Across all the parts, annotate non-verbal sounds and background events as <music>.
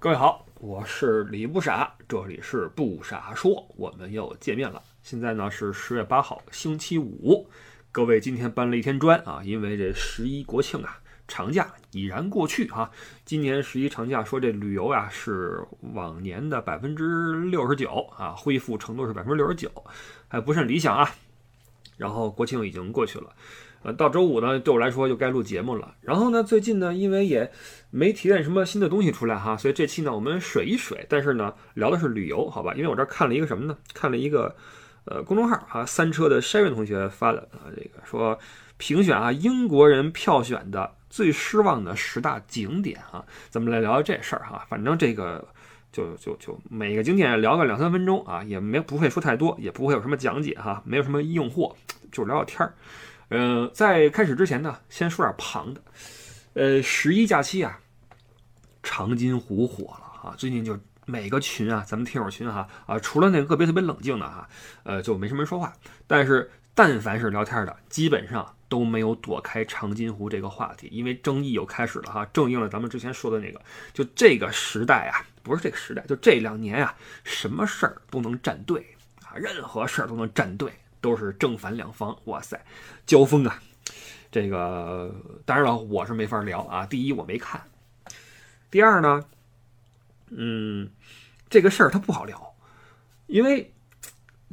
各位好，我是李不傻，这里是不傻说，我们又见面了。现在呢是十月八号，星期五。各位今天搬了一天砖啊，因为这十一国庆啊，长假已然过去哈。今年十一长假说这旅游啊是往年的百分之六十九啊，恢复程度是百分之六十九，还不甚理想啊。然后国庆已经过去了。呃，到周五呢，对我来说就该录节目了。然后呢，最近呢，因为也没提炼什么新的东西出来哈，所以这期呢，我们水一水。但是呢，聊的是旅游，好吧？因为我这看了一个什么呢？看了一个呃公众号啊，三车的筛文同学发的啊，这个说评选啊，英国人票选的最失望的十大景点啊，咱们来聊聊这事儿哈。反正这个就就就每个景点聊个两三分钟啊，也没不会说太多，也不会有什么讲解哈，没有什么硬货，就聊聊天儿。嗯，在开始之前呢，先说点旁的。呃，十一假期啊，长津湖火了啊！最近就每个群啊，咱们听友群哈啊，除了那个别特别冷静的哈，呃，就没什么人说话。但是但凡是聊天的，基本上都没有躲开长津湖这个话题，因为争议又开始了哈，正应了咱们之前说的那个，就这个时代啊，不是这个时代，就这两年啊，什么事儿都能站队啊，任何事儿都能站队。都是正反两方，哇塞，交锋啊！这个当然了，我是没法聊啊。第一，我没看；第二呢，嗯，这个事儿它不好聊，因为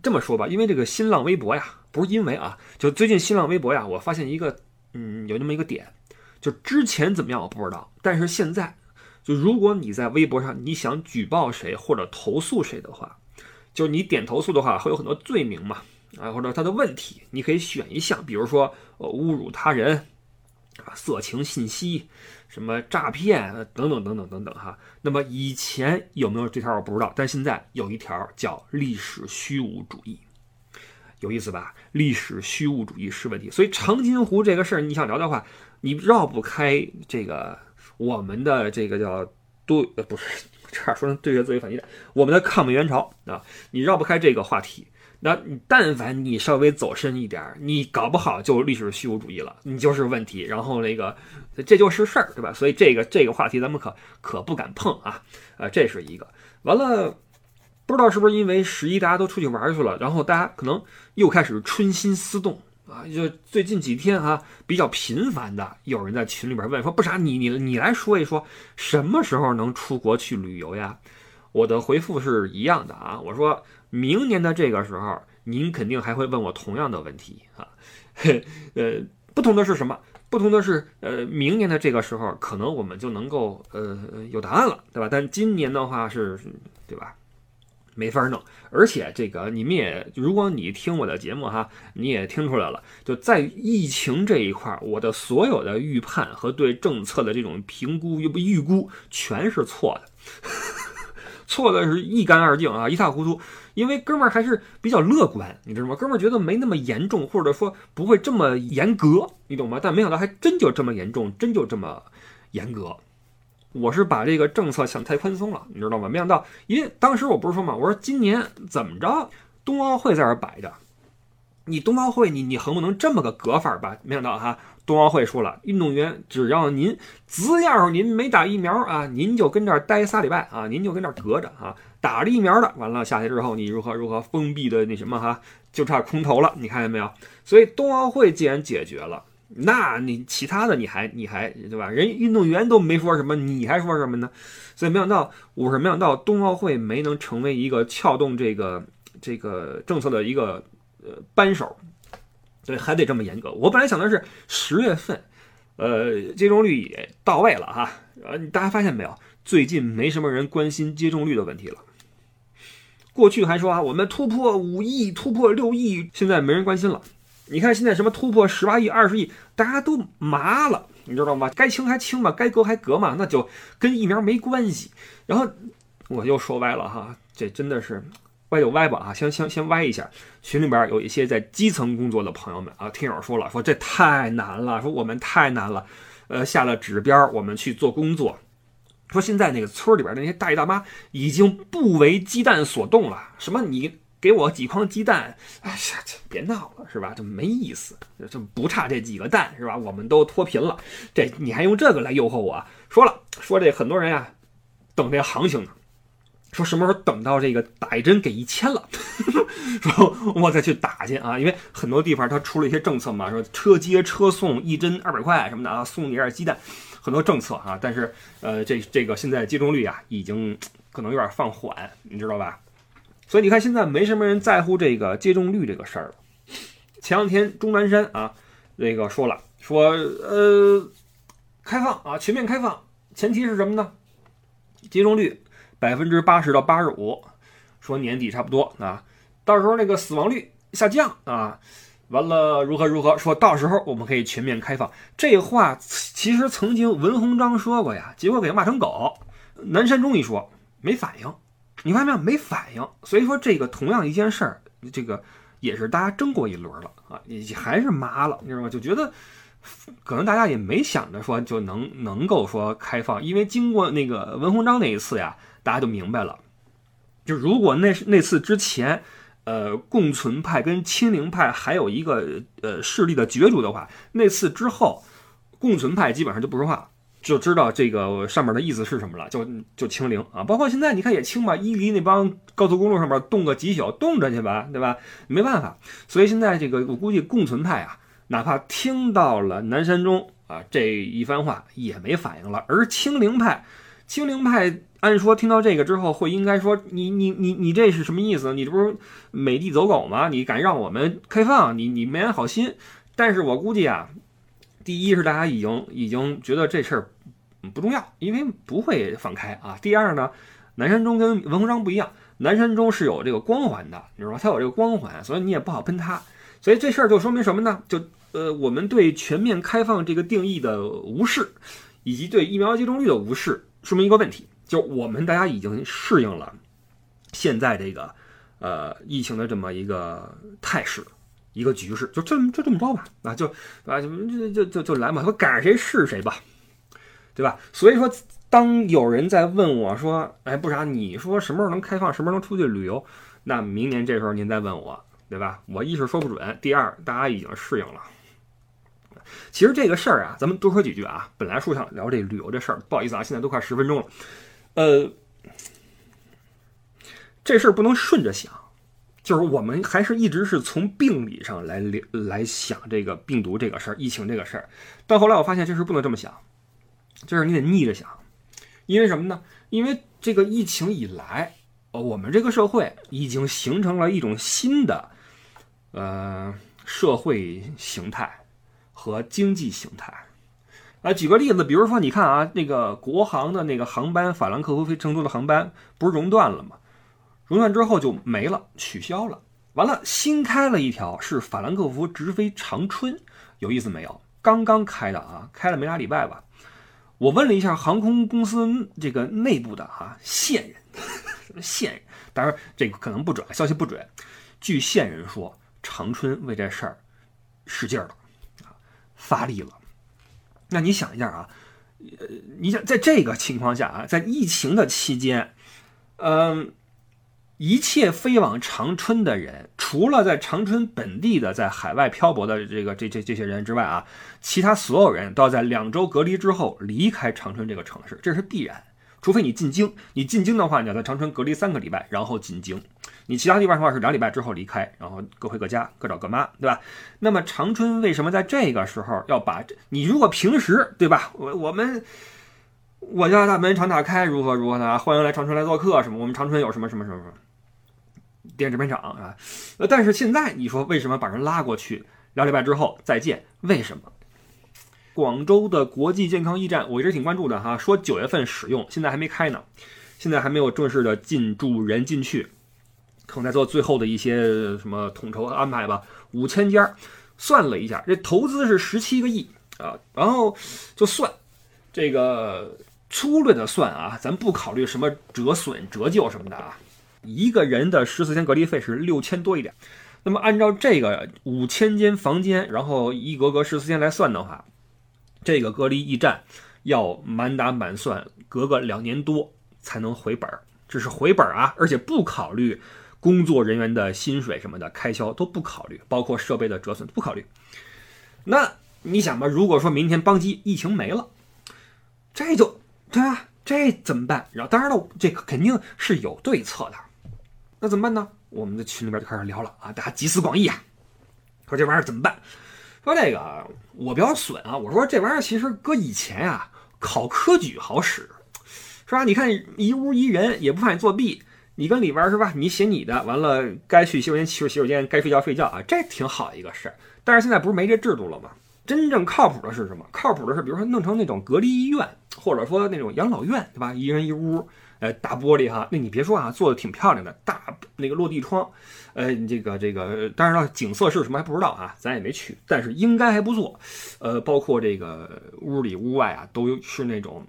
这么说吧，因为这个新浪微博呀，不是因为啊，就最近新浪微博呀，我发现一个，嗯，有那么一个点，就之前怎么样我不知道，但是现在，就如果你在微博上你想举报谁或者投诉谁的话，就你点投诉的话，会有很多罪名嘛。啊，或者他的问题，你可以选一项，比如说呃侮辱他人啊、色情信息、什么诈骗等等等等等等哈。那么以前有没有这条我不知道，但现在有一条叫历史虚无主义，有意思吧？历史虚无主义是问题。所以长津湖这个事儿，你想聊的话，你绕不开这个我们的这个叫对呃不是 <laughs> 差点说成对越自卫反击的，我们的抗美援朝啊，你绕不开这个话题。那你但凡你稍微走深一点儿，你搞不好就历史虚无主义了，你就是问题。然后那个这就是事儿，对吧？所以这个这个话题咱们可可不敢碰啊！啊，这是一个。完了，不知道是不是因为十一大家都出去玩去了，然后大家可能又开始春心思动啊。就最近几天啊，比较频繁的有人在群里边问说：“不啥，你你你来说一说，什么时候能出国去旅游呀？”我的回复是一样的啊，我说。明年的这个时候，您肯定还会问我同样的问题啊，<laughs> 呃，不同的是什么？不同的是，呃，明年的这个时候，可能我们就能够呃有答案了，对吧？但今年的话是，对吧？没法弄。而且这个你们也，如果你听我的节目哈，你也听出来了，就在疫情这一块，我的所有的预判和对政策的这种评估又不预估，全是错的，<laughs> 错的是一干二净啊，一塌糊涂。因为哥们儿还是比较乐观，你知道吗？哥们儿觉得没那么严重，或者说不会这么严格，你懂吗？但没想到还真就这么严重，真就这么严格。我是把这个政策想太宽松了，你知道吗？没想到，因为当时我不是说嘛，我说今年怎么着，冬奥会在这摆着，你冬奥会你你横不能这么个隔法吧？没想到哈，冬奥会说了，运动员只要您只要您没打疫苗啊，您就跟这儿待仨礼拜啊，您就跟这儿隔着啊。打了疫苗的，完了下去之后，你如何如何封闭的那什么哈，就差空投了，你看见没有？所以冬奥会既然解决了，那你其他的你还你还对吧？人运动员都没说什么，你还说什么呢？所以没想到，我是没想到冬奥会没能成为一个撬动这个这个政策的一个呃扳手，对还得这么严格。我本来想的是十月份，呃，接种率也到位了哈，呃，大家发现没有？最近没什么人关心接种率的问题了。过去还说啊，我们突破五亿，突破六亿，现在没人关心了。你看现在什么突破十八亿、二十亿，大家都麻了，你知道吗？该清还清吧，该隔还隔嘛，那就跟疫苗没关系。然后我又说歪了哈，这真的是歪就歪吧啊，先先先歪一下。群里边有一些在基层工作的朋友们啊，听友说了，说这太难了，说我们太难了，呃，下了指标我们去做工作。说现在那个村里边那些大爷大妈已经不为鸡蛋所动了。什么你给我几筐鸡蛋？哎呀，这别闹了，是吧？这没意思，这不差这几个蛋，是吧？我们都脱贫了，这你还用这个来诱惑我？说了说这很多人呀，等这行情呢。说什么时候等到这个打一针给一千了，<laughs> 说我再去打去啊！因为很多地方它出了一些政策嘛，说车接车送一针二百块什么的啊，送你点鸡蛋，很多政策啊。但是呃，这这个现在接种率啊，已经可能有点放缓，你知道吧？所以你看现在没什么人在乎这个接种率这个事儿了。前两天钟南山啊，那个说了说呃，开放啊，全面开放，前提是什么呢？接种率。百分之八十到八十五，说年底差不多啊，到时候那个死亡率下降啊，完了如何如何，说到时候我们可以全面开放。这话其实曾经文鸿章说过呀，结果给骂成狗。南山中一说没反应，你发现没有？没反应。所以说这个同样一件事儿，这个也是大家争过一轮了啊，也还是麻了，你知道吗？就觉得可能大家也没想着说就能能够说开放，因为经过那个文鸿章那一次呀。大家就明白了，就如果那那次之前，呃，共存派跟清零派还有一个呃势力的角逐的话，那次之后，共存派基本上就不说话，就知道这个上面的意思是什么了，就就清零啊。包括现在你看也清吧，伊犁那帮高速公路上面冻个几宿，冻着去吧，对吧？没办法，所以现在这个我估计共存派啊，哪怕听到了南山中啊这一番话也没反应了，而清零派，清零派。按说听到这个之后，会应该说你你你你这是什么意思？你这不是美帝走狗吗？你敢让我们开放？你你没安好心。但是我估计啊，第一是大家已经已经觉得这事儿不重要，因为不会放开啊。第二呢，南山中跟文鸿章不一样，南山中是有这个光环的，你知道吗？他有这个光环，所以你也不好喷他。所以这事儿就说明什么呢？就呃，我们对全面开放这个定义的无视，以及对疫苗接种率的无视，说明一个问题。就我们大家已经适应了现在这个呃疫情的这么一个态势，一个局势，就这么就这么着吧，啊就啊就就就就就来嘛，说赶上谁是谁吧，对吧？所以说，当有人在问我说，哎，不啥，你说什么时候能开放，什么时候能出去旅游？那明年这时候您再问我，对吧？我一是说不准，第二大家已经适应了。其实这个事儿啊，咱们多说几句啊。本来说想聊这旅游这事儿，不好意思啊，现在都快十分钟了。呃，这事儿不能顺着想，就是我们还是一直是从病理上来来想这个病毒这个事儿、疫情这个事儿。但后来我发现这事不能这么想，就是你得逆着想，因为什么呢？因为这个疫情以来，呃，我们这个社会已经形成了一种新的呃社会形态和经济形态。啊，举个例子，比如说，你看啊，那个国航的那个航班，法兰克福飞成都的航班不是熔断了吗？熔断之后就没了，取消了。完了，新开了一条是法兰克福直飞长春，有意思没有？刚刚开的啊，开了没俩礼拜吧。我问了一下航空公司这个内部的啊线人，<laughs> 线人，当然这个可能不准，消息不准。据线人说，长春为这事儿使劲了，啊，发力了。那你想一下啊，呃，你想在这个情况下啊，在疫情的期间，嗯，一切飞往长春的人，除了在长春本地的在海外漂泊的这个这这这些人之外啊，其他所有人都要在两周隔离之后离开长春这个城市，这是必然。除非你进京，你进京的话，你要在长春隔离三个礼拜，然后进京。你其他地方的话是两礼拜之后离开，然后各回各家，各找各妈，对吧？那么长春为什么在这个时候要把这你如果平时对吧？我我们我家大门常打开，如何如何的？欢迎来长春来做客什么？我们长春有什么什么什么什么电制片厂啊？呃，但是现在你说为什么把人拉过去？两礼拜之后再见？为什么？广州的国际健康驿站我一直挺关注的哈，说九月份使用，现在还没开呢，现在还没有正式的进驻人进去。可能在做最后的一些什么统筹安排吧。五千家，算了一下，这投资是十七个亿啊。然后就算这个粗略的算啊，咱不考虑什么折损折旧什么的啊。一个人的十四天隔离费是六千多一点。那么按照这个五千间房间，然后一格格十四天来算的话，这个隔离驿站要满打满算隔个两年多才能回本儿，这是回本儿啊，而且不考虑。工作人员的薪水什么的开销都不考虑，包括设备的折损不考虑。那你想吧，如果说明天邦基疫情没了，这就对吧？这怎么办？然后当然了，这个肯定是有对策的。那怎么办呢？我们的群里边就开始聊了啊，大家集思广益啊，说这玩意儿怎么办？说这个我比较损啊，我说这玩意儿其实搁以前啊，考科举好使，是吧？你看一屋一人也不怕你作弊，你跟里边是吧？你写你的，完了该去洗手间去洗手间，该睡觉睡觉啊，这挺好一个事儿。但是现在不是没这制度了吗？真正靠谱的是什么？靠谱的是，比如说弄成那种隔离医院，或者说那种养老院，对吧？一人一屋，呃，大玻璃哈，那你别说啊，做的挺漂亮的，大那个落地窗，呃，这个这个，当然了，景色是什么还不知道啊，咱也没去，但是应该还不错。呃，包括这个屋里屋外啊，都是那种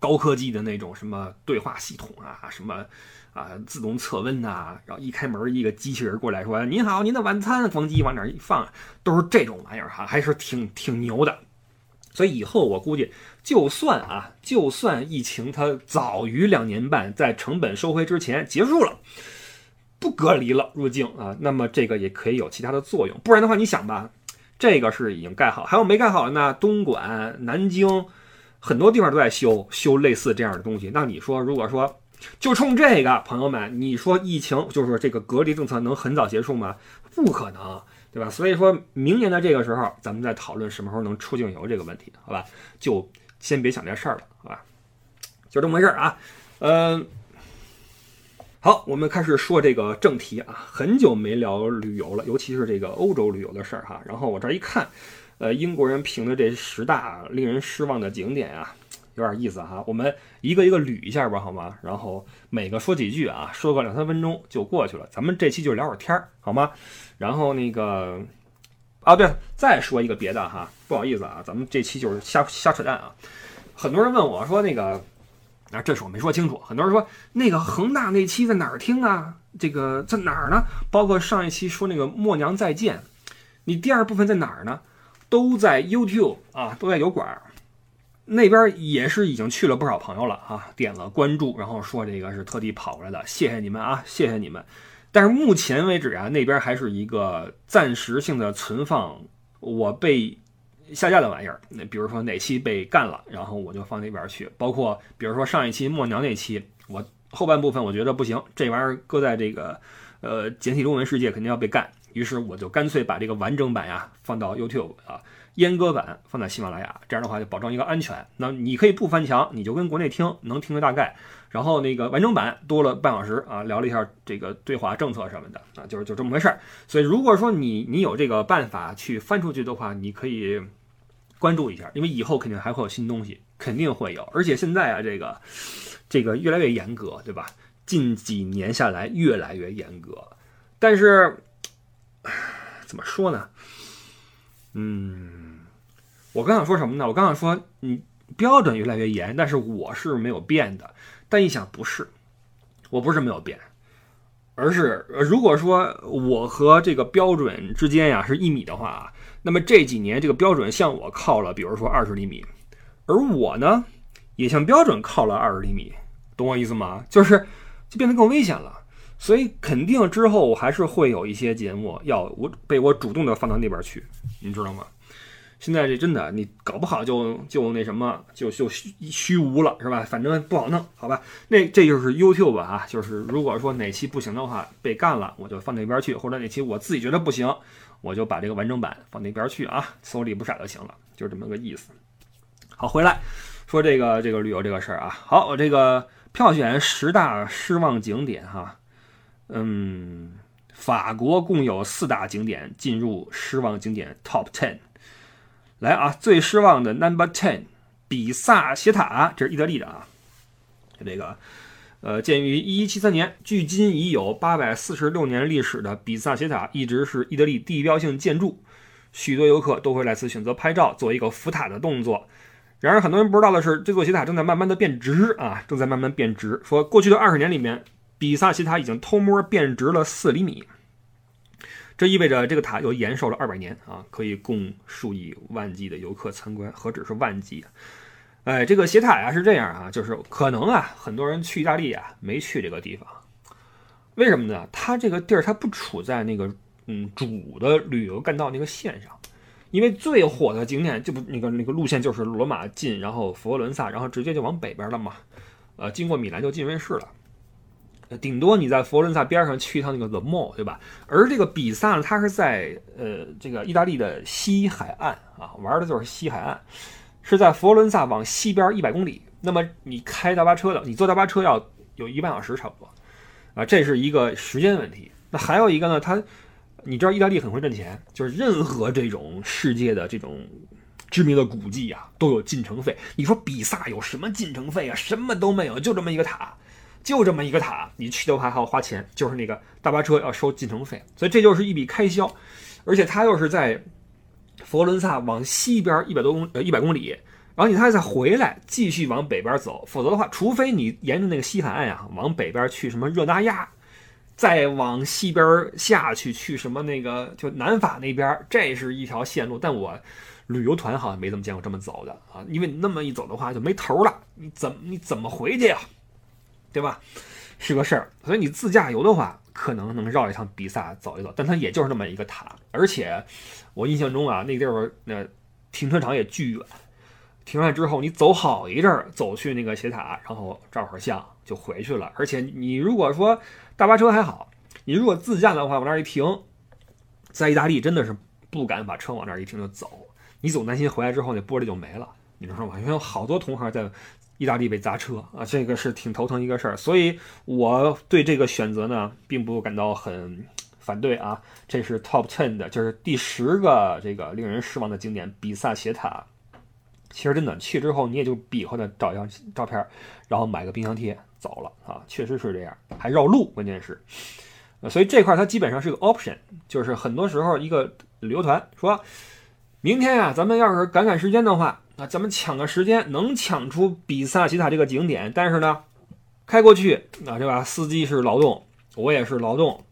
高科技的那种什么对话系统啊，什么。啊，自动测温呐，然后一开门，一个机器人过来说：“您好，您的晚餐。”咣叽往哪一放，都是这种玩意儿哈，还是挺挺牛的。所以以后我估计，就算啊，就算疫情它早于两年半在成本收回之前结束了，不隔离了入境啊，那么这个也可以有其他的作用。不然的话，你想吧，这个是已经盖好，还有没盖好的呢？东莞、南京很多地方都在修修类似这样的东西。那你说，如果说？就冲这个，朋友们，你说疫情就是这个隔离政策能很早结束吗？不可能，对吧？所以说明年的这个时候，咱们再讨论什么时候能出境游这个问题，好吧？就先别想这事儿了，好吧？就这么回事儿啊。嗯，好，我们开始说这个正题啊。很久没聊旅游了，尤其是这个欧洲旅游的事儿哈。然后我这一看，呃，英国人评的这十大令人失望的景点啊。有点意思哈，我们一个一个捋一下吧，好吗？然后每个说几句啊，说个两三分钟就过去了。咱们这期就聊会儿天儿，好吗？然后那个啊，对，再说一个别的哈，不好意思啊，咱们这期就是瞎瞎扯淡啊。很多人问我说那个啊，这是我没说清楚。很多人说那个恒大那期在哪儿听啊？这个在哪儿呢？包括上一期说那个默娘再见，你第二部分在哪儿呢？都在 YouTube 啊，都在油管。那边也是已经去了不少朋友了啊，点了关注，然后说这个是特地跑过来的，谢谢你们啊，谢谢你们。但是目前为止啊，那边还是一个暂时性的存放我被下架的玩意儿。那比如说哪期被干了，然后我就放那边去。包括比如说上一期默娘那期，我后半部分我觉得不行，这玩意儿搁在这个呃简体中文世界肯定要被干，于是我就干脆把这个完整版呀放到 YouTube 啊。阉割版放在喜马拉雅，这样的话就保证一个安全。那你可以不翻墙，你就跟国内听，能听个大概。然后那个完整版多了半小时啊，聊了一下这个对华政策什么的啊，就是就这么回事儿。所以如果说你你有这个办法去翻出去的话，你可以关注一下，因为以后肯定还会有新东西，肯定会有。而且现在啊，这个这个越来越严格，对吧？近几年下来越来越严格，但是怎么说呢？嗯，我刚想说什么呢？我刚想说，你标准越来越严，但是我是没有变的。但一想，不是，我不是没有变，而是如果说我和这个标准之间呀是一米的话，那么这几年这个标准向我靠了，比如说二十厘米，而我呢也向标准靠了二十厘米，懂我意思吗？就是就变得更危险了。所以肯定之后我还是会有一些节目要我被我主动的放到那边去，你知道吗？现在这真的你搞不好就就那什么就就虚虚无了是吧？反正不好弄，好吧？那这就是 YouTube 啊，就是如果说哪期不行的话被干了，我就放那边去，或者哪期我自己觉得不行，我就把这个完整版放那边去啊，搜里不傻就行了，就这么个意思。好，回来说这个这个旅游这个事儿啊，好，我这个票选十大失望景点哈。嗯，法国共有四大景点进入失望景点 Top Ten。来啊，最失望的 Number Ten，比萨斜塔，这是意大利的啊。这个，呃，建于1173年，距今已有846年历史的比萨斜塔，一直是意大利地标性建筑，许多游客都会来此选择拍照，做一个扶塔的动作。然而，很多人不知道的是，这座斜塔正在慢慢的变直啊，正在慢慢变直。说过去的二十年里面。比萨斜塔已经偷摸变直了四厘米，这意味着这个塔又延寿了二百年啊，可以供数以万计的游客参观。何止是万计啊！哎，这个斜塔呀是这样啊，就是可能啊，很多人去意大利啊没去这个地方，为什么呢？它这个地儿它不处在那个嗯主的旅游干道那个线上，因为最火的景点就不那个那个路线就是罗马进，然后佛罗伦萨，然后直接就往北边了嘛。呃，经过米兰就进瑞士了。顶多你在佛罗伦萨边上去一趟那个 The Mall，对吧？而这个比萨呢，它是在呃这个意大利的西海岸啊，玩的就是西海岸，是在佛罗伦萨往西边一百公里。那么你开大巴车的，你坐大巴车要有一半小时差不多啊，这是一个时间问题。那还有一个呢，它你知道意大利很会挣钱，就是任何这种世界的这种知名的古迹啊，都有进城费。你说比萨有什么进城费啊？什么都没有，就这么一个塔。就这么一个塔，你去的话还要花钱，就是那个大巴车要收进城费，所以这就是一笔开销。而且它又是在佛罗伦萨往西边一百多公呃一百公里，然后你还再回来继续往北边走，否则的话，除非你沿着那个西海岸呀往北边去什么热那亚，再往西边下去去什么那个就南法那边，这是一条线路。但我旅游团好像没怎么见过这么走的啊，因为你那么一走的话就没头了，你怎么你怎么回去呀？对吧？是个事儿，所以你自驾游的话，可能能绕一趟比萨走一走，但它也就是那么一个塔，而且我印象中啊，那地方那停车场也巨远，停完之后你走好一阵儿，走去那个斜塔，然后照会儿相就回去了。而且你如果说大巴车还好，你如果自驾的话，往那儿一停，在意大利真的是不敢把车往那儿一停就走，你总担心回来之后那玻璃就没了，你知道吗？因为好多同行在。意大利被砸车啊，这个是挺头疼一个事儿，所以我对这个选择呢，并不感到很反对啊。这是 Top Ten 的，就是第十个这个令人失望的景点——比萨斜塔。其实真的去之后，你也就比划的找一张照片，然后买个冰箱贴走了啊，确实是这样，还绕路，关键是。所以这块它基本上是个 option，就是很多时候一个旅游团说，明天啊，咱们要是赶赶时间的话。啊，咱们抢个时间，能抢出比萨斜塔这个景点，但是呢，开过去啊，对吧？司机是劳动，我也是劳动，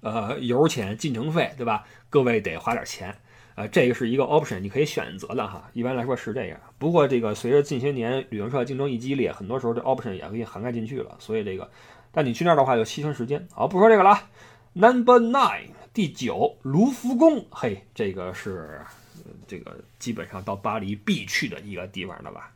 呃，油钱、进城费，对吧？各位得花点钱，呃，这个是一个 option，你可以选择的哈。一般来说是这样。不过这个随着近些年旅行社竞争一激烈，很多时候这 option 也可以涵盖进去了。所以这个，但你去那儿的话就牺牲时间。好，不说这个了。Number nine，第九，卢浮宫。嘿，这个是。这个基本上到巴黎必去的一个地方了吧？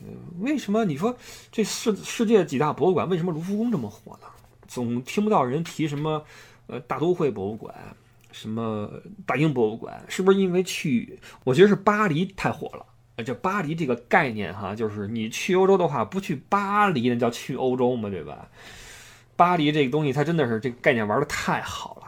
嗯，为什么你说这世世界几大博物馆，为什么卢浮宫这么火呢？总听不到人提什么呃大都会博物馆，什么大英博物馆，是不是因为去？我觉得是巴黎太火了。这巴黎这个概念哈，就是你去欧洲的话，不去巴黎那叫去欧洲吗？对吧？巴黎这个东西，它真的是这个概念玩的太好了。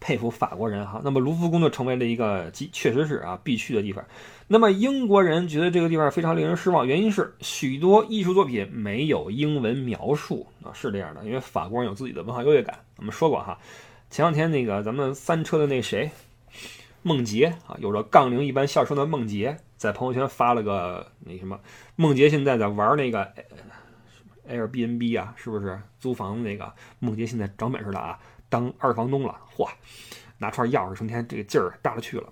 佩服法国人哈，那么卢浮宫就成为了一个，确实是啊必去的地方。那么英国人觉得这个地方非常令人失望，原因是许多艺术作品没有英文描述啊，是这样的，因为法国人有自己的文化优越感。我们说过哈，前两天那个咱们翻车的那谁，梦洁啊，有着杠铃一般笑声的梦洁，在朋友圈发了个那什么，梦洁现在在玩那个 Airbnb 啊，是不是租房子那个？梦洁现在长本事了啊！当二房东了，嚯，拿串钥匙，成天这个劲儿大了去了。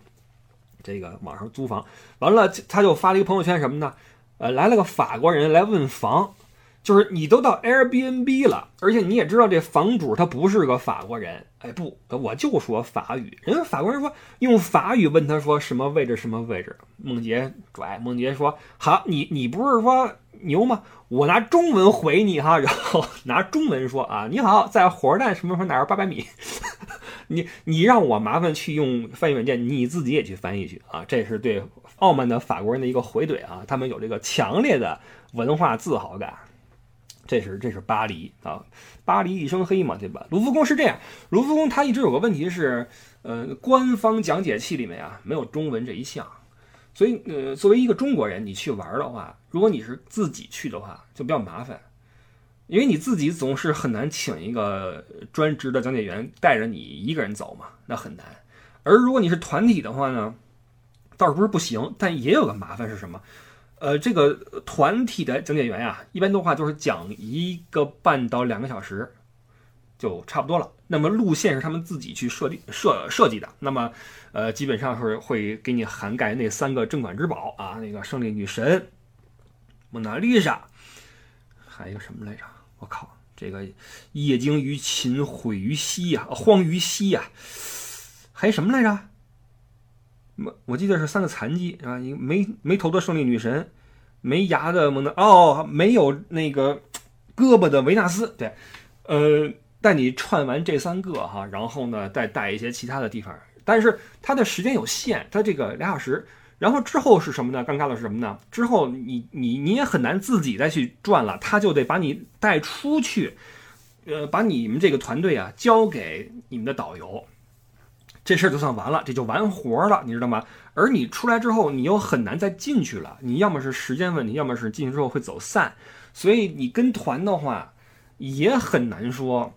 这个网上租房完了，他就发了一个朋友圈什么呢？呃，来了个法国人来问房，就是你都到 Airbnb 了，而且你也知道这房主他不是个法国人。哎，不，我就说法语。人家法国人说用法语问他说什么位置什么位置。梦洁拽，梦洁说好，你你不是说牛吗？我拿中文回你哈，然后 <laughs> 拿中文说啊，你好，在火车站什么什么哪儿八百米。<laughs> 你你让我麻烦去用翻译软件，你自己也去翻译去啊。这是对傲慢的法国人的一个回怼啊，他们有这个强烈的文化自豪感。这是这是巴黎啊，巴黎一身黑嘛，对吧？卢浮宫是这样，卢浮宫它一直有个问题是，呃，官方讲解器里面啊没有中文这一项，所以呃，作为一个中国人，你去玩的话，如果你是自己去的话，就比较麻烦，因为你自己总是很难请一个专职的讲解员带着你一个人走嘛，那很难。而如果你是团体的话呢，倒是不是不行，但也有个麻烦是什么？呃，这个团体的讲解员呀，一般的话就是讲一个半到两个小时，就差不多了。那么路线是他们自己去设定设设计的。那么，呃，基本上是会给你涵盖那三个镇馆之宝啊，那个胜利女神、蒙娜丽莎，还有个什么来着？我靠，这个业精于勤，毁于嬉呀，荒于嬉呀，还什么来着？我我记得是三个残疾啊，一个没没头的胜利女神，没牙的蒙娜哦，没有那个胳膊的维纳斯，对，呃，带你串完这三个哈，然后呢再带一些其他的地方，但是它的时间有限，它这个俩小时。然后之后是什么呢？尴尬的是什么呢？之后你你你也很难自己再去转了，他就得把你带出去，呃，把你们这个团队啊交给你们的导游，这事儿就算完了，这就完活了，你知道吗？而你出来之后，你又很难再进去了，你要么是时间问题，要么是进去之后会走散，所以你跟团的话也很难说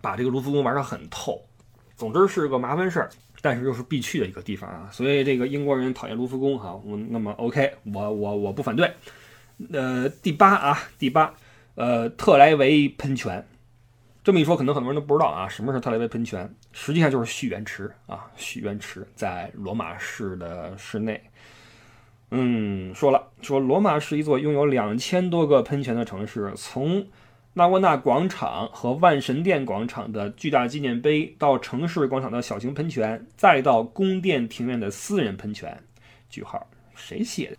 把这个卢浮宫玩得很透。总之是个麻烦事儿。但是又是必去的一个地方啊，所以这个英国人讨厌卢浮宫哈，我那么 OK，我我我不反对。呃，第八啊，第八，呃，特莱维喷泉，这么一说，可能很多人都不知道啊，什么是特莱维喷泉？实际上就是蓄源池啊，蓄源池在罗马市的市内。嗯，说了说罗马是一座拥有两千多个喷泉的城市，从纳沃纳广场和万神殿广场的巨大纪念碑，到城市广场的小型喷泉，再到宫殿庭院的私人喷泉。句号，谁写的？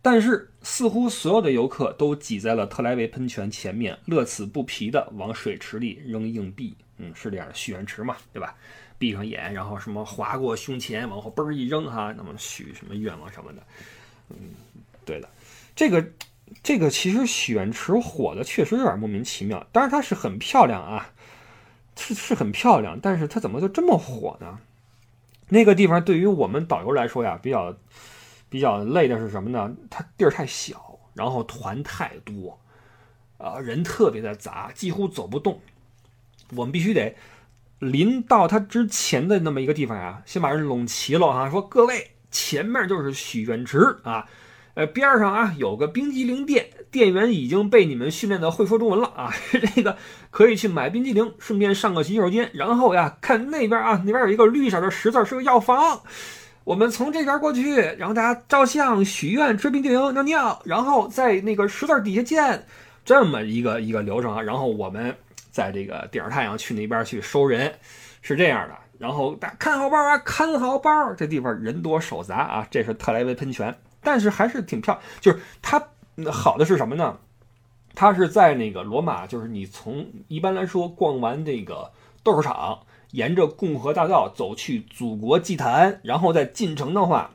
但是似乎所有的游客都挤在了特莱维喷泉前面，乐此不疲地往水池里扔硬币。嗯，是这样的，许愿池嘛，对吧？闭上眼，然后什么划过胸前，往后嘣儿一扔，哈，<laughs> 那么许什么愿望什么的。嗯，对的，这个。这个其实许愿池火的确实有点莫名其妙，当然它是很漂亮啊，是是很漂亮，但是它怎么就这么火呢？那个地方对于我们导游来说呀，比较比较累的是什么呢？它地儿太小，然后团太多，啊，人特别的杂，几乎走不动。我们必须得临到它之前的那么一个地方啊，先把人拢齐了哈，说各位前面就是许愿池啊。呃，边上啊有个冰激凌店，店员已经被你们训练的会说中文了啊，<laughs> 这个可以去买冰激凌，顺便上个洗手间。然后呀，看那边啊，那边有一个绿色的十字，是个药房。我们从这边过去，然后大家照相、许愿、吃冰激凌、尿尿，然后在那个十字底下见，这么一个一个流程啊。然后我们在这个顶着太阳去那边去收人，是这样的。然后大看好包啊，看好包，这地方人多手杂啊。这是特莱维喷泉。但是还是挺漂，就是它好的是什么呢？它是在那个罗马，就是你从一般来说逛完这个斗兽场，沿着共和大道走去祖国祭坛，然后再进城的话，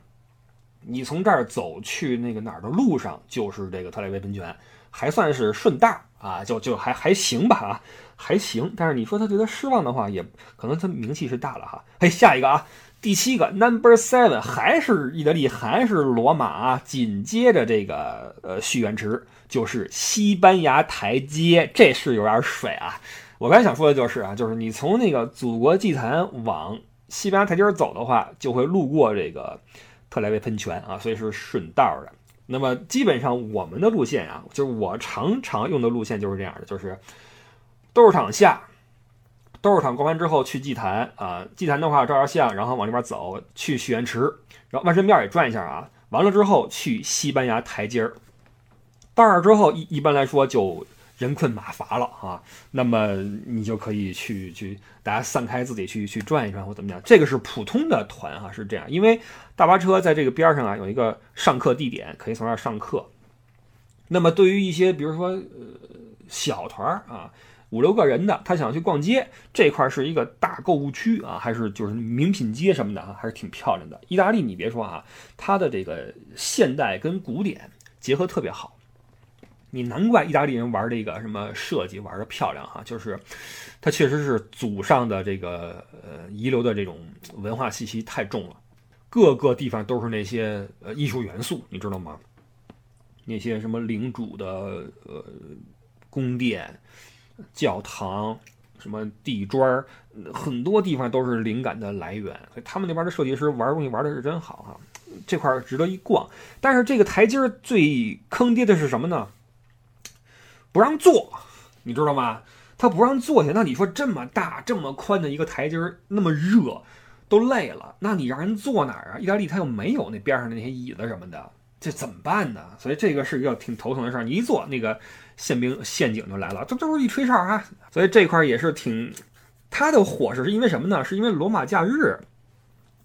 你从这儿走去那个哪儿的路上就是这个特莱维喷泉，还算是顺道啊，就就还还行吧啊，还行。但是你说他对他失望的话，也可能他名气是大了哈。嘿，下一个啊。第七个 number seven 还是意大利，还是罗马啊，紧接着这个呃许愿池就是西班牙台阶，这是有点水啊。我刚才想说的就是啊，就是你从那个祖国祭坛往西班牙台阶走的话，就会路过这个特莱维喷泉啊，所以是顺道的。那么基本上我们的路线啊，就是我常常用的路线就是这样的，就是斗兽场下。斗兽场逛完之后去祭坛啊，祭坛的话照照相，然后往那边走去许愿池，然后万神庙也转一下啊。完了之后去西班牙台阶儿，到那儿之后一一般来说就人困马乏了啊。那么你就可以去去大家散开自己去去转一转或怎么样。这个是普通的团哈，是这样，因为大巴车在这个边上啊有一个上课地点，可以从那儿上课。那么对于一些比如说呃小团儿啊。五六个人的，他想去逛街，这块是一个大购物区啊，还是就是名品街什么的啊，还是挺漂亮的。意大利，你别说啊，它的这个现代跟古典结合特别好，你难怪意大利人玩这个什么设计玩的漂亮哈，就是它确实是祖上的这个呃遗留的这种文化气息太重了，各个地方都是那些呃艺术元素，你知道吗？那些什么领主的呃宫殿。教堂，什么地砖很多地方都是灵感的来源。所以他们那边的设计师玩东西玩的是真好哈，这块值得一逛。但是这个台阶最坑爹的是什么呢？不让坐，你知道吗？他不让坐下。那你说这么大这么宽的一个台阶那么热，都累了，那你让人坐哪儿啊？意大利他又没有那边上的那些椅子什么的，这怎么办呢？所以这个是一个挺头疼的事儿。你一坐那个。宪兵陷阱就来了，这都是一吹哨啊！所以这块也是挺，它的火势是因为什么呢？是因为罗马假日，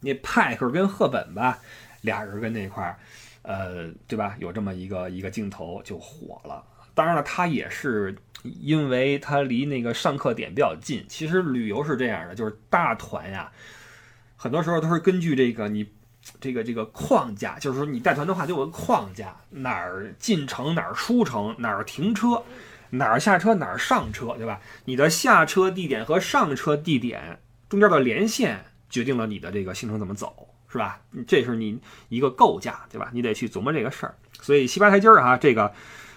那派克跟赫本吧，俩人跟那块儿，呃，对吧？有这么一个一个镜头就火了。当然了，他也是因为他离那个上课点比较近。其实旅游是这样的，就是大团呀，很多时候都是根据这个你这个这个框架，就是说你带团的话就有个框架，哪儿进城哪儿出城，哪儿停车。哪儿下车哪儿上车，对吧？你的下车地点和上车地点中间的连线决定了你的这个行程怎么走，是吧？这是你一个构架，对吧？你得去琢磨这个事儿。所以西八台阶儿啊，这个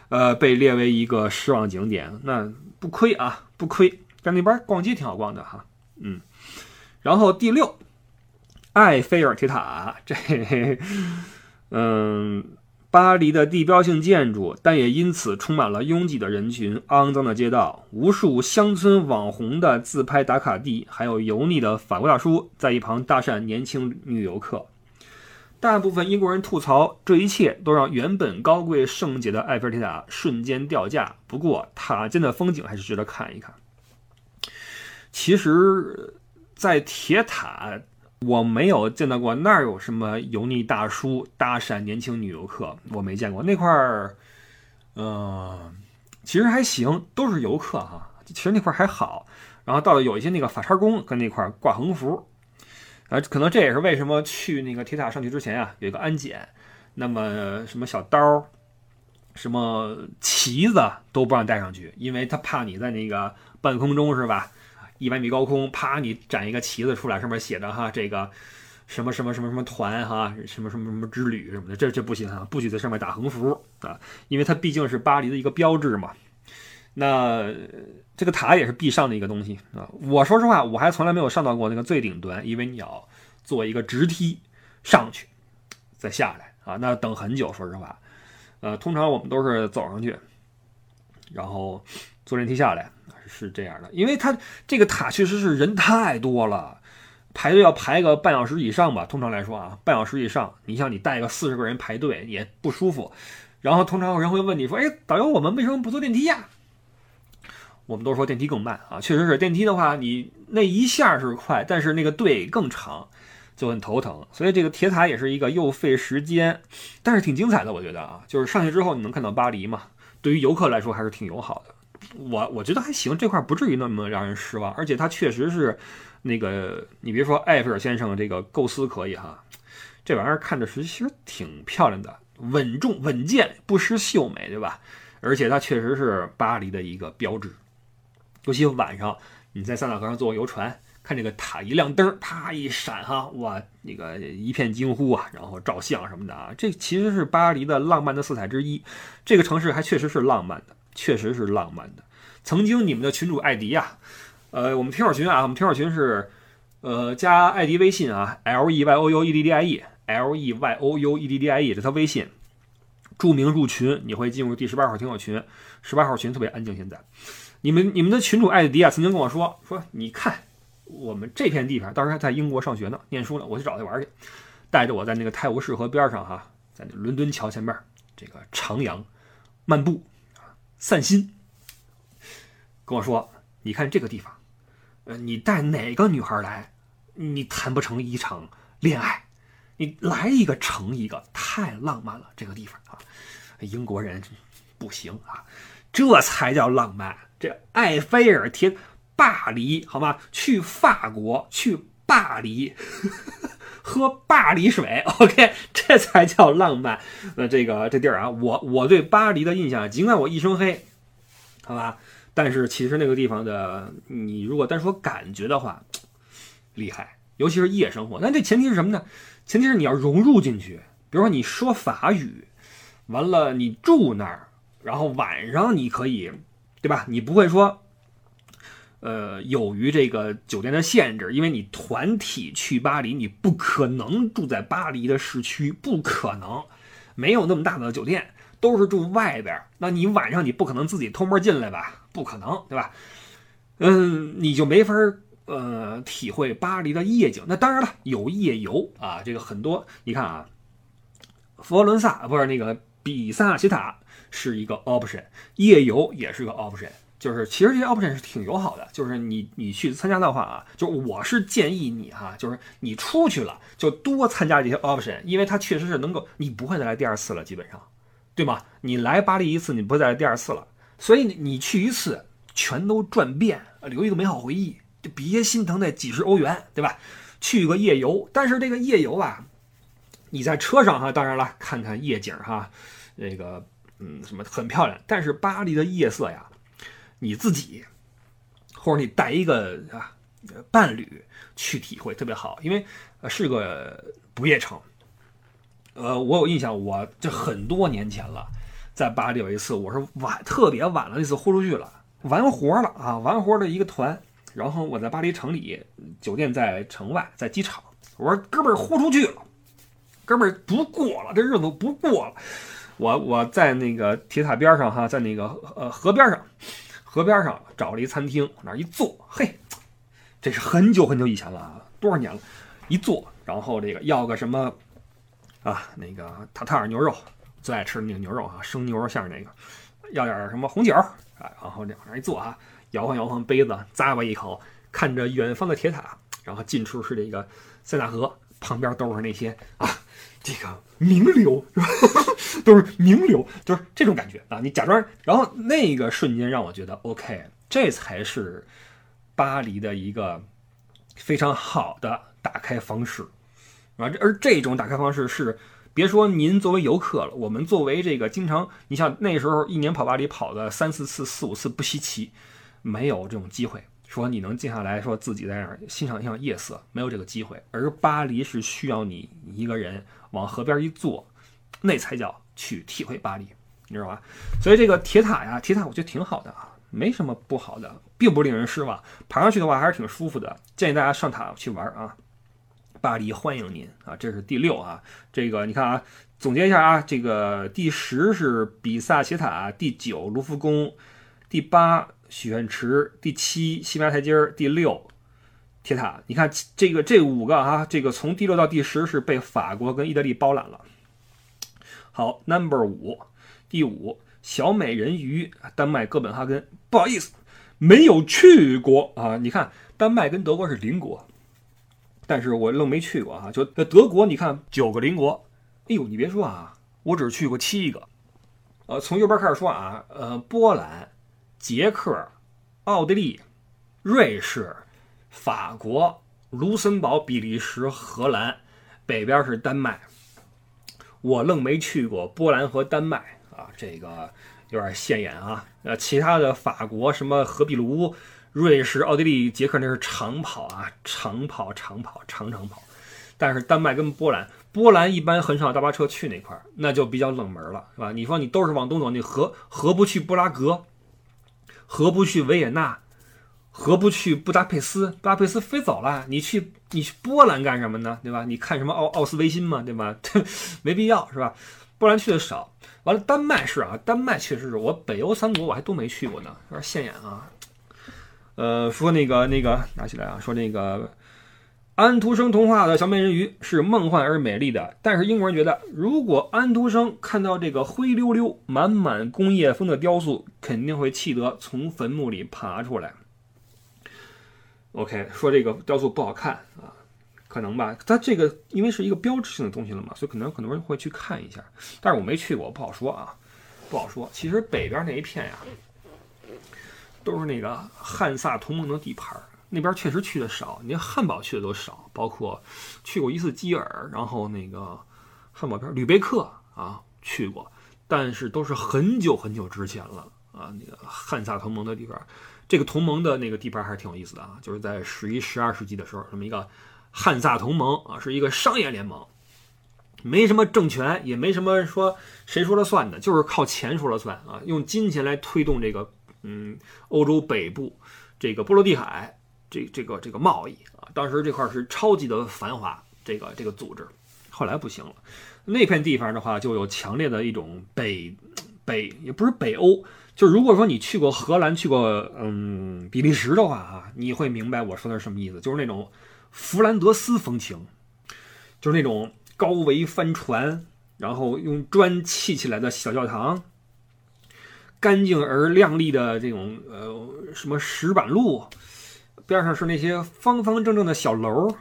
呃被列为一个失望景点，那不亏啊，不亏。在那边逛街挺好逛的哈，嗯。然后第六，埃菲尔铁塔，这嗯。巴黎的地标性建筑，但也因此充满了拥挤的人群、肮脏的街道、无数乡村网红的自拍打卡地，还有油腻的法国大叔在一旁搭讪年轻女游客。大部分英国人吐槽，这一切都让原本高贵圣洁的埃菲尔铁塔瞬间掉价。不过，塔尖的风景还是值得看一看。其实，在铁塔。我没有见到过那儿有什么油腻大叔搭讪年轻女游客，我没见过那块儿，嗯，其实还行，都是游客哈。其实那块儿还好，然后到了有一些那个法叉工跟那块儿挂横幅，啊，可能这也是为什么去那个铁塔上去之前啊有一个安检，那么什么小刀、什么旗子都不让带上去，因为他怕你在那个半空中是吧？一百米高空，啪，你展一个旗子出来，上面写着哈，这个什么什么什么什么团哈，什么什么什么之旅什么的，这这不行啊，不许在上面打横幅啊，因为它毕竟是巴黎的一个标志嘛。那这个塔也是必上的一个东西啊。我说实话，我还从来没有上到过那个最顶端，因为你要坐一个直梯上去，再下来啊，那等很久。说实话，呃，通常我们都是走上去，然后坐电梯下来。是这样的，因为它这个塔确实是人太多了，排队要排个半小时以上吧。通常来说啊，半小时以上，你像你带个四十个人排队也不舒服。然后通常有人会问你说：“哎，导游，我们为什么不坐电梯呀？”我们都说电梯更慢啊，确实是电梯的话，你那一下是快，但是那个队更长，就很头疼。所以这个铁塔也是一个又费时间，但是挺精彩的，我觉得啊，就是上去之后你能看到巴黎嘛，对于游客来说还是挺友好的。我我觉得还行，这块不至于那么让人失望，而且它确实是，那个你别说埃菲尔先生这个构思可以哈，这玩意儿看着实其实挺漂亮的，稳重稳健，不失秀美，对吧？而且它确实是巴黎的一个标志，尤其晚上你在塞纳河上坐游船，看这个塔一亮灯，啪一闪哈，哇，那个一片惊呼啊，然后照相什么的啊，这其实是巴黎的浪漫的色彩之一，这个城市还确实是浪漫的。确实是浪漫的。曾经你们的群主艾迪呀，呃，我们听友群啊，我们听友群是，呃，加艾迪微信啊，L E Y O U E D D I E，L E Y O U E D D I E，这他微信，注明入群，你会进入第十八号听友群。十八号群特别安静，现在，你们你们的群主艾迪啊，曾经跟我说说，你看我们这片地方，当时还在英国上学呢，念书呢，我去找他玩去，带着我在那个泰晤士河边上哈，在那伦敦桥前面这个徜徉漫步。散心，跟我说：“你看这个地方，呃，你带哪个女孩来，你谈不成一场恋爱。你来一个成一个，太浪漫了。这个地方啊，英国人不行啊，这才叫浪漫。这埃菲尔铁，巴黎，好吗？去法国，去巴黎。”喝巴黎水，<laughs> OK，这才叫浪漫。那这个这地儿啊，我我对巴黎的印象，尽管我一身黑，好吧，但是其实那个地方的，你如果单说感觉的话，厉害，尤其是夜生活。那这前提是什么呢？前提是你要融入进去。比如说你说法语，完了你住那儿，然后晚上你可以，对吧？你不会说。呃，由于这个酒店的限制，因为你团体去巴黎，你不可能住在巴黎的市区，不可能，没有那么大的酒店，都是住外边。那你晚上你不可能自己偷摸进来吧？不可能，对吧？嗯，你就没法呃体会巴黎的夜景。那当然了，有夜游啊，这个很多。你看啊，佛罗伦萨不是那个比萨斜塔是一个 option，夜游也是个 option。就是其实这些 option 是挺友好的，就是你你去参加的话啊，就我是建议你哈，就是你出去了就多参加这些 option，因为它确实是能够，你不会再来第二次了，基本上，对吗？你来巴黎一次，你不会再来第二次了，所以你去一次全都转遍，留一个美好回忆，就别心疼那几十欧元，对吧？去个夜游，但是这个夜游啊，你在车上哈，当然了，看看夜景哈，那个嗯什么很漂亮，但是巴黎的夜色呀。你自己，或者你带一个啊伴侣去体会特别好，因为是个不夜城。呃，我有印象，我这很多年前了，在巴黎有一次，我是晚特别晚了，那次豁出去了，完活了啊，完活的一个团。然后我在巴黎城里，酒店在城外，在机场。我说哥们儿豁出去了，哥们儿不过了，这日子不过了。我我在那个铁塔边上哈，在那个呃河边上。河边上找了一餐厅，往那一坐，嘿，这是很久很久以前了啊，多少年了？一坐，然后这个要个什么啊？那个塔塔尔牛肉，最爱吃的那个牛肉啊，生牛肉馅那个，要点什么红酒啊？然后往那一坐啊，摇晃摇晃杯子，咂吧一口，看着远方的铁塔，然后近处是这个塞纳河，旁边都是那些啊。这个名流是吧？<laughs> 都是名流，就是这种感觉啊！你假装，然后那个瞬间让我觉得，OK，这才是巴黎的一个非常好的打开方式啊！而这种打开方式是，别说您作为游客了，我们作为这个经常，你像那时候一年跑巴黎跑的三四次、四五次不稀奇，没有这种机会。说你能静下来说自己在那儿欣赏一下夜色，没有这个机会。而巴黎是需要你一个人往河边一坐，那才叫去体会巴黎，你知道吧？所以这个铁塔呀，铁塔我觉得挺好的啊，没什么不好的，并不令人失望。爬上去的话还是挺舒服的，建议大家上塔去玩啊。巴黎欢迎您啊！这是第六啊，这个你看啊，总结一下啊，这个第十是比萨斜塔，第九卢浮宫，第八。许愿池第七，西班牙台阶儿第六，铁塔。你看这个这五个啊，这个从第六到第十是被法国跟意大利包揽了。好，Number 五，第五，小美人鱼，丹麦哥本哈根。不好意思，没有去过啊。你看，丹麦跟德国是邻国，但是我愣没去过啊。就德国，你看九个邻国，哎呦，你别说啊，我只去过七个。呃，从右边开始说啊，呃，波兰。捷克、奥地利、瑞士、法国、卢森堡、比利时、荷兰，北边是丹麦。我愣没去过波兰和丹麦啊，这个有点现眼啊。呃，其他的法国什么荷比卢、瑞士、奥地利、捷克那是长跑啊，长跑、长跑、长长跑。但是丹麦跟波兰，波兰一般很少大巴车去那块儿，那就比较冷门了，是吧？你说你都是往东走，你何何不去布拉格？何不去维也纳？何不去布达佩斯？布达佩斯飞走了，你去你去波兰干什么呢？对吧？你看什么奥奥斯维辛嘛？对吧？<laughs> 没必要是吧？波兰去的少。完了，丹麦是啊，丹麦确实是我北欧三国我还都没去过呢，有点现眼啊。呃，说那个那个拿起来啊，说那个。安徒生童话的小美人鱼是梦幻而美丽的，但是英国人觉得，如果安徒生看到这个灰溜溜、满满工业风的雕塑，肯定会气得从坟墓里爬出来。OK，说这个雕塑不好看啊，可能吧？它这个因为是一个标志性的东西了嘛，所以可能很多人会去看一下。但是我没去过，不好说啊，不好说。其实北边那一片呀，都是那个汉萨同盟的地盘。那边确实去的少，你汉堡去的都少，包括去过一次基尔，然后那个汉堡边吕贝克啊去过，但是都是很久很久之前了啊。那个汉萨同盟的地方，这个同盟的那个地盘还是挺有意思的啊，就是在十一、十二世纪的时候，这么一个汉萨同盟啊，是一个商业联盟，没什么政权，也没什么说谁说了算的，就是靠钱说了算啊，用金钱来推动这个嗯欧洲北部这个波罗的海。这这个这个贸易啊，当时这块是超级的繁华，这个这个组织，后来不行了。那片地方的话，就有强烈的一种北北，也不是北欧，就如果说你去过荷兰，去过嗯比利时的话啊，你会明白我说的是什么意思，就是那种弗兰德斯风情，就是那种高桅帆船，然后用砖砌起来的小教堂，干净而亮丽的这种呃什么石板路，边上是那些方方正正的小楼，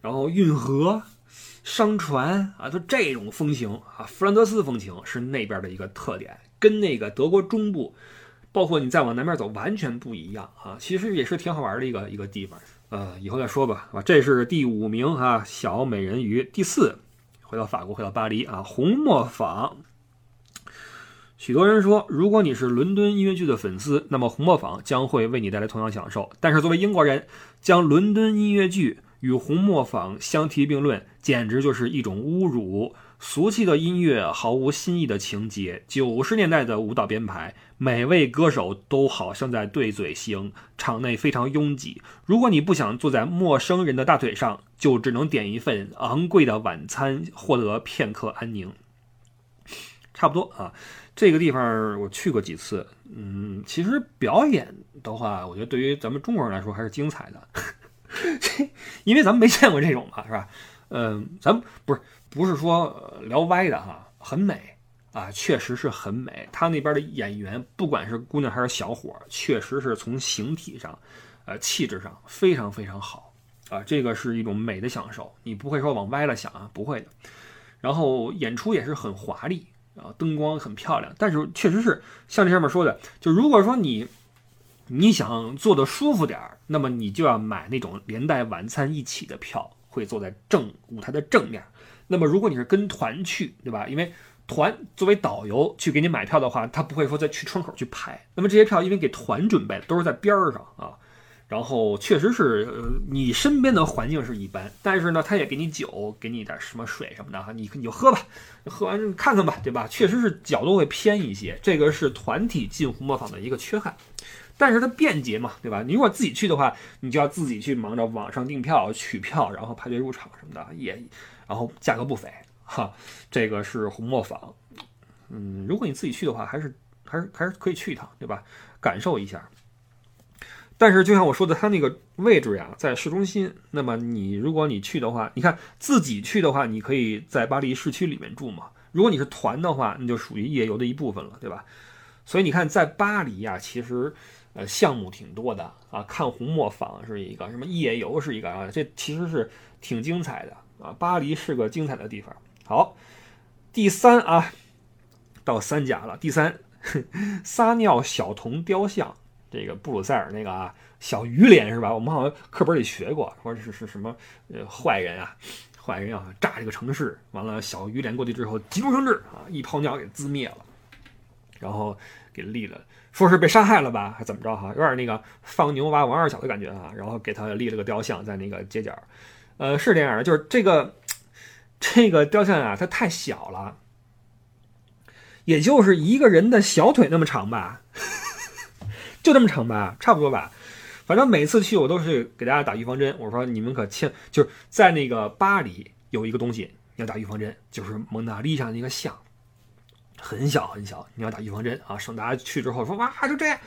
然后运河、商船啊，就这种风情啊，弗兰德斯风情是那边的一个特点，跟那个德国中部，包括你再往南边走，完全不一样啊。其实也是挺好玩的一个一个地方，呃，以后再说吧。啊，这是第五名啊，小美人鱼。第四，回到法国，回到巴黎啊，红磨坊。许多人说，如果你是伦敦音乐剧的粉丝，那么红磨坊将会为你带来同样享受。但是作为英国人，将伦敦音乐剧与红磨坊相提并论，简直就是一种侮辱。俗气的音乐，毫无新意的情节，九十年代的舞蹈编排，每位歌手都好像在对嘴型，场内非常拥挤。如果你不想坐在陌生人的大腿上，就只能点一份昂贵的晚餐，获得片刻安宁。差不多啊。这个地方我去过几次，嗯，其实表演的话，我觉得对于咱们中国人来说还是精彩的，<laughs> 因为咱们没见过这种嘛，是吧？嗯，咱不是不是说聊歪的哈，很美啊，确实是很美。他那边的演员，不管是姑娘还是小伙，确实是从形体上，呃，气质上非常非常好啊，这个是一种美的享受，你不会说往歪了想啊，不会的。然后演出也是很华丽。啊，灯光很漂亮，但是确实是像这上面说的，就如果说你你想坐的舒服点儿，那么你就要买那种连带晚餐一起的票，会坐在正舞台的正面。那么如果你是跟团去，对吧？因为团作为导游去给你买票的话，他不会说再去窗口去排。那么这些票因为给团准备的，都是在边儿上啊。然后确实是，呃，你身边的环境是一般，但是呢，他也给你酒，给你点什么水什么的哈，你你就喝吧，喝完看看吧，对吧？确实是角度会偏一些，这个是团体进红磨坊的一个缺憾，但是它便捷嘛，对吧？你如果自己去的话，你就要自己去忙着网上订票、取票，然后排队入场什么的，也，然后价格不菲哈。这个是红磨坊，嗯，如果你自己去的话，还是还是还是可以去一趟，对吧？感受一下。但是，就像我说的，它那个位置呀，在市中心。那么，你如果你去的话，你看自己去的话，你可以在巴黎市区里面住嘛。如果你是团的话，那就属于夜游的一部分了，对吧？所以你看，在巴黎呀，其实呃项目挺多的啊。看红磨坊是一个，什么夜游是一个啊，这其实是挺精彩的啊。巴黎是个精彩的地方。好，第三啊，到三甲了。第三，<laughs> 撒尿小童雕像。这个布鲁塞尔那个啊，小鱼莲是吧？我们好像课本里学过，说是是什么呃坏人啊，坏人啊炸这个城市，完了小鱼莲过去之后急中生智啊，一泡尿给滋灭了，然后给立了，说是被杀害了吧，还怎么着哈？有点那个放牛娃王二小的感觉啊，然后给他立了个雕像在那个街角，呃，是这样的，就是这个这个雕像啊，它太小了，也就是一个人的小腿那么长吧。就这么长吧，差不多吧。反正每次去我都是给大家打预防针。我说你们可千就是在那个巴黎有一个东西你要打预防针，就是蒙娜丽莎那个像，很小很小，你要打预防针啊，省大家去之后说哇就这样。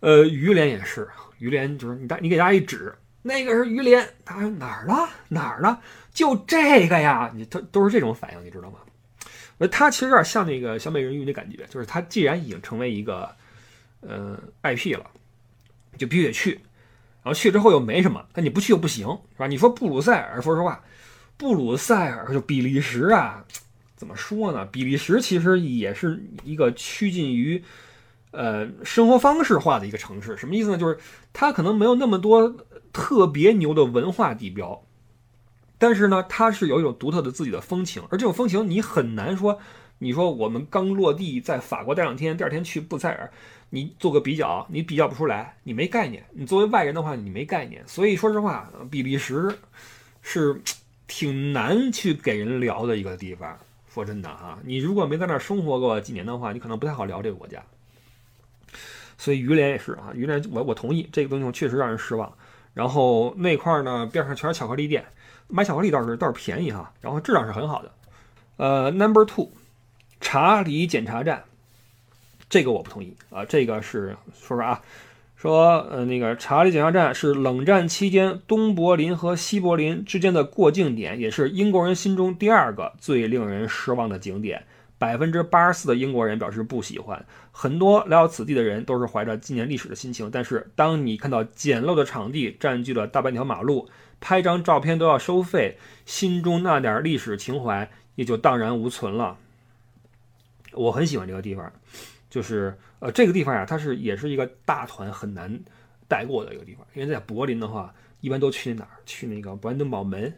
呃，鱼莲也是，鱼莲就是你大你给大家一指，那个是鱼莲，他说哪儿了哪儿了？就这个呀，你他都是这种反应，你知道吗？呃，他其实有点像那个小美人鱼的感觉，就是他既然已经成为一个。呃，IP 了，就必须得去，然后去之后又没什么，但你不去又不行，是吧？你说布鲁塞尔，说实话，布鲁塞尔就比利时啊，怎么说呢？比利时其实也是一个趋近于呃生活方式化的一个城市，什么意思呢？就是它可能没有那么多特别牛的文化地标，但是呢，它是有一种独特的自己的风情，而这种风情你很难说。你说我们刚落地在法国待两天，第二天去布塞尔，你做个比较，你比较不出来，你没概念。你作为外人的话，你没概念。所以说实话，比利时是挺难去给人聊的一个地方。说真的啊，你如果没在那儿生活过几年的话，你可能不太好聊这个国家。所以于连也是啊，于连我我同意这个东西确实让人失望。然后那块儿呢，边上全是巧克力店，买巧克力倒是倒是便宜哈，然后质量是很好的。呃，Number Two。查理检查站，这个我不同意啊！这个是说说啊，说呃那个查理检查站是冷战期间东柏林和西柏林之间的过境点，也是英国人心中第二个最令人失望的景点。百分之八十四的英国人表示不喜欢。很多来到此地的人都是怀着纪念历史的心情，但是当你看到简陋的场地占据了大半条马路，拍张照片都要收费，心中那点历史情怀也就荡然无存了。我很喜欢这个地方，就是呃这个地方呀，它是也是一个大团很难带过的一个地方，因为在柏林的话，一般都去哪儿？去那个布兰登堡门，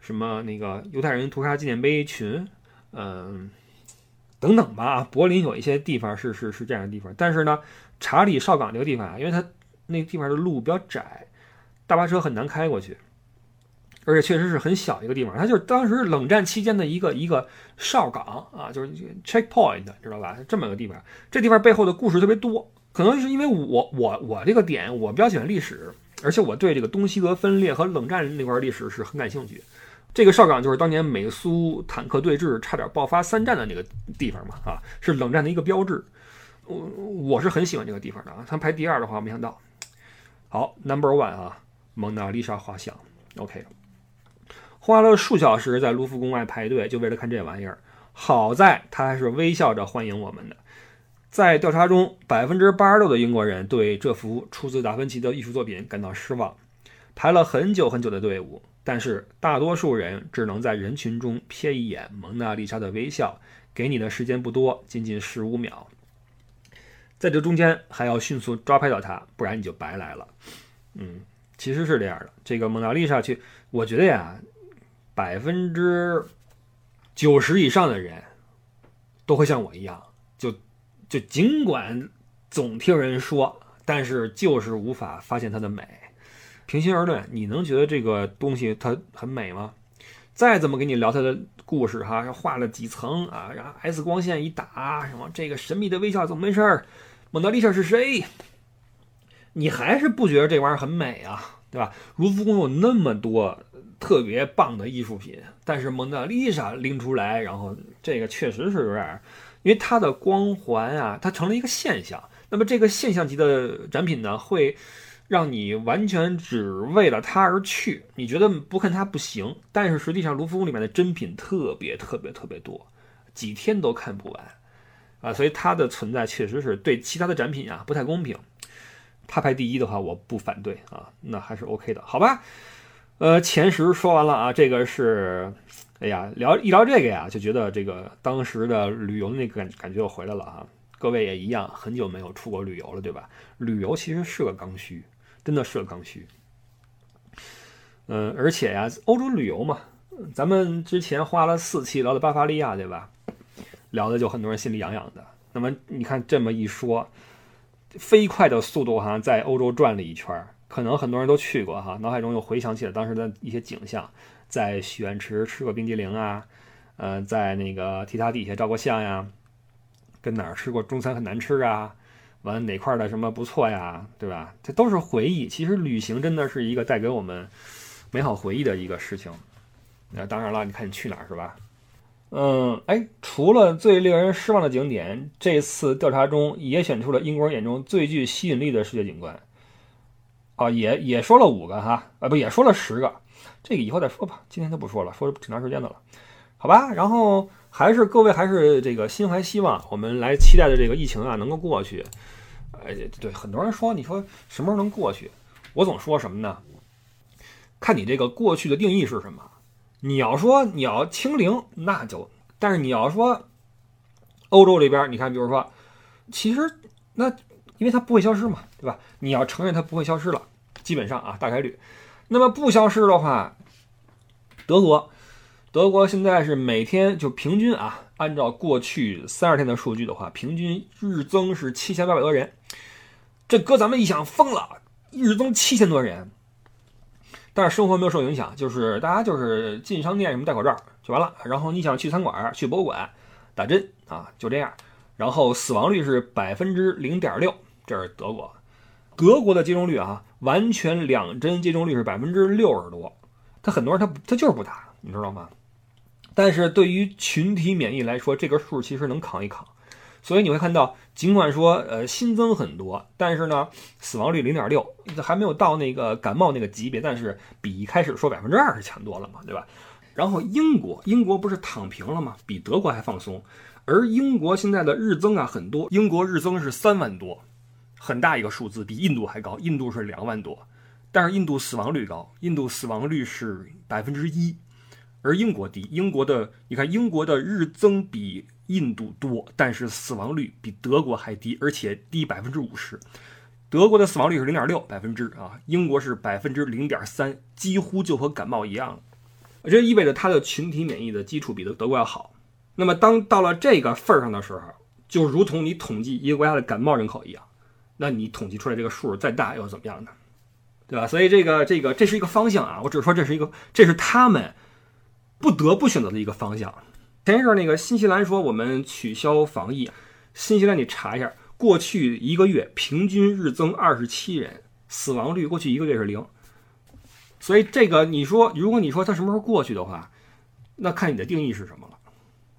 什么那个犹太人屠杀纪念碑群，嗯，等等吧。柏林有一些地方是是是这样的地方，但是呢，查理绍港这个地方啊，因为它那个地方的路比较窄，大巴车很难开过去。而且确实是很小一个地方，它就是当时冷战期间的一个一个哨岗啊，就是 checkpoint，知道吧？这么个地方，这地方背后的故事特别多。可能是因为我我我这个点我比较喜欢历史，而且我对这个东西德分裂和冷战那块历史是很感兴趣。这个哨岗就是当年美苏坦克对峙差点爆发三战的那个地方嘛，啊，是冷战的一个标志。我我是很喜欢这个地方的啊。它排第二的话，没想到。好，Number One 啊，蒙娜丽莎画像，OK。花了数小时在卢浮宫外排队，就为了看这玩意儿。好在他还是微笑着欢迎我们的。在调查中，百分之八十六的英国人对这幅出自达芬奇的艺术作品感到失望，排了很久很久的队伍。但是大多数人只能在人群中瞥一眼蒙娜丽莎的微笑，给你的时间不多，仅仅十五秒。在这中间还要迅速抓拍到它，不然你就白来了。嗯，其实是这样的。这个蒙娜丽莎去，我觉得呀。百分之九十以上的人都会像我一样，就就尽管总听人说，但是就是无法发现它的美。平心而论，你能觉得这个东西它很美吗？再怎么给你聊它的故事哈，画了几层啊，然后 X 光线一打，什么这个神秘的微笑怎么回事？蒙娜丽莎是谁？你还是不觉得这玩意儿很美啊，对吧？卢浮宫有那么多。特别棒的艺术品，但是蒙娜丽莎拎出来，然后这个确实是有点，因为它的光环啊，它成了一个现象。那么这个现象级的展品呢，会让你完全只为了它而去，你觉得不看它不行。但是实际上，卢浮宫里面的珍品特别特别特别多，几天都看不完啊，所以它的存在确实是对其他的展品啊不太公平。它排第一的话，我不反对啊，那还是 OK 的，好吧？呃，前十说完了啊，这个是，哎呀，聊一聊这个呀，就觉得这个当时的旅游那个感感觉又回来了啊。各位也一样，很久没有出国旅游了，对吧？旅游其实是个刚需，真的是个刚需。嗯，而且呀，欧洲旅游嘛，咱们之前花了四期聊的巴伐利亚，对吧？聊的就很多人心里痒痒的。那么你看这么一说，飞快的速度哈，在欧洲转了一圈。可能很多人都去过哈，脑海中又回想起了当时的一些景象，在许愿池吃过冰激凌啊，呃，在那个提塔底下照过相呀，跟哪儿吃过中餐很难吃啊，完哪块的什么不错呀，对吧？这都是回忆。其实旅行真的是一个带给我们美好回忆的一个事情。那当然了，你看你去哪儿是吧？嗯，哎，除了最令人失望的景点，这次调查中也选出了英国人眼中最具吸引力的世界景观。啊，也也说了五个哈，啊不也说了十个，这个以后再说吧，今天就不说了，说挺长时间的了，好吧。然后还是各位还是这个心怀希望，我们来期待的这个疫情啊能够过去。哎，对，很多人说你说什么时候能过去？我总说什么呢？看你这个过去的定义是什么。你要说你要清零，那就；但是你要说欧洲这边，你看，比如说，其实那。因为它不会消失嘛，对吧？你要承认它不会消失了，基本上啊，大概率。那么不消失的话，德国，德国现在是每天就平均啊，按照过去三十天的数据的话，平均日增是七千八百多人。这搁咱们一想，疯了，日增七千多人。但是生活没有受影响，就是大家就是进商店什么戴口罩就完了。然后你想去餐馆、去博物馆打针啊，就这样。然后死亡率是百分之零点六。这是德国，德国的接种率啊，完全两针接种率是百分之六十多。他很多人他他就是不打，你知道吗？但是对于群体免疫来说，这个数其实能扛一扛。所以你会看到，尽管说呃新增很多，但是呢死亡率零点六，还没有到那个感冒那个级别，但是比一开始说百分之二是强多了嘛，对吧？然后英国，英国不是躺平了吗？比德国还放松。而英国现在的日增啊很多，英国日增是三万多，很大一个数字，比印度还高。印度是两万多，但是印度死亡率高，印度死亡率是百分之一，而英国低。英国的你看，英国的日增比印度多，但是死亡率比德国还低，而且低百分之五十。德国的死亡率是零点六百分之啊，英国是百分之零点三，几乎就和感冒一样了。这意味着它的群体免疫的基础比德德国要好。那么当到了这个份儿上的时候，就如同你统计一个国家的感冒人口一样，那你统计出来这个数再大又怎么样呢？对吧？所以这个这个这是一个方向啊，我只是说这是一个这是他们不得不选择的一个方向。前一阵那个新西兰说我们取消防疫，新西兰你查一下，过去一个月平均日增二十七人，死亡率过去一个月是零。所以这个你说，如果你说它什么时候过去的话，那看你的定义是什么了。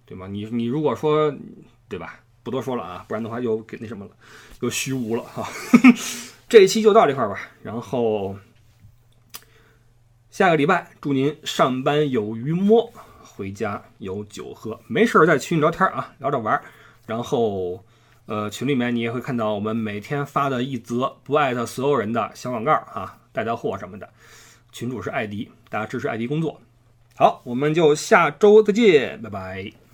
对吗？你你如果说，对吧？不多说了啊，不然的话又给那什么了，又虚无了哈。这一期就到这块儿吧，然后下个礼拜祝您上班有鱼摸，回家有酒喝，没事儿在群里聊天啊，聊着玩儿。然后呃，群里面你也会看到我们每天发的一则不艾特所有人的小广告啊，带带货什么的。群主是艾迪，大家支持艾迪工作。好，我们就下周再见，拜拜。